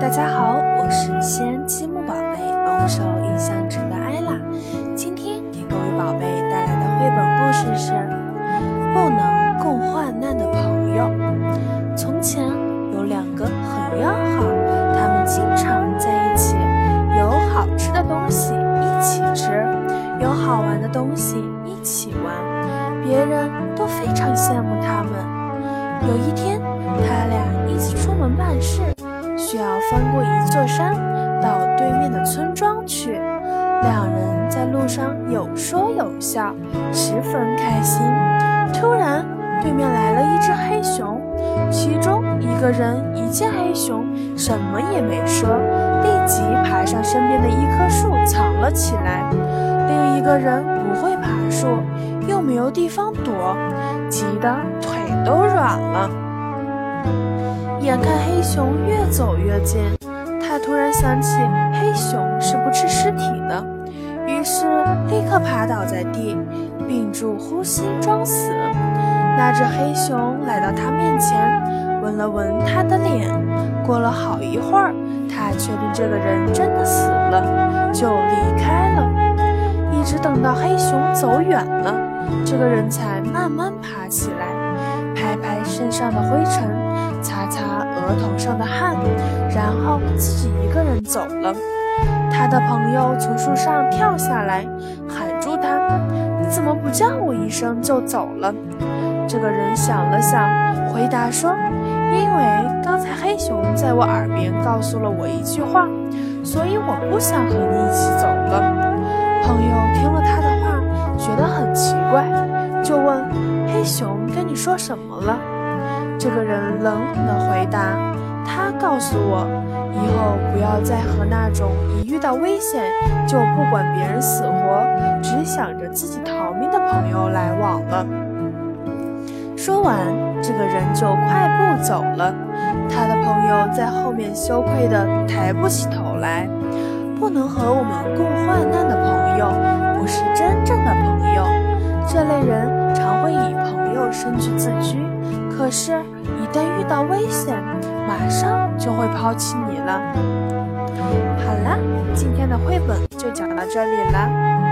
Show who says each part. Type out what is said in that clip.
Speaker 1: 大家好，我是西安积木宝贝龙首印象城的艾拉，今天给各位宝贝带来的绘本故事是《不能共患难的朋友》。从前有两个很要好，他们经常在一起，有好吃的东西一起吃，有好玩的东西一起玩，别人都非常羡慕他们。有一天，他俩一起出。翻过一座山，到对面的村庄去。两人在路上有说有笑，十分开心。突然，对面来了一只黑熊，其中一个人一见黑熊，什么也没说，立即爬上身边的一棵树藏了起来。另一个人不会爬树，又没有地方躲，急得腿都软了。眼看黑熊越走越近，他突然想起黑熊是不吃尸体的，于是立刻爬倒在地，屏住呼吸装死。那只黑熊来到他面前，闻了闻他的脸。过了好一会儿，他确定这个人真的死了，就离开了。一直等到黑熊走远了，这个人才慢慢爬起来，拍拍身上的灰尘。擦擦额头上的汗，然后自己一个人走了。他的朋友从树上跳下来，喊住他：“你怎么不叫我一声就走了？”这个人想了想，回答说：“因为刚才黑熊在我耳边告诉了我一句话，所以我不想和你一起走了。”朋友听了他的话，觉得很奇怪，就问：“黑熊跟你说什么了？”这个人冷冷地回答：“他告诉我，以后不要再和那种一遇到危险就不管别人死活，只想着自己逃命的朋友来往了。”说完，这个人就快步走了。他的朋友在后面羞愧地抬不起头来。不能和我们共患难的朋友，不是真正的朋友。这类人常会以朋友身居自居。可是，一旦遇到危险，马上就会抛弃你了。好了，今天的绘本就讲到这里了。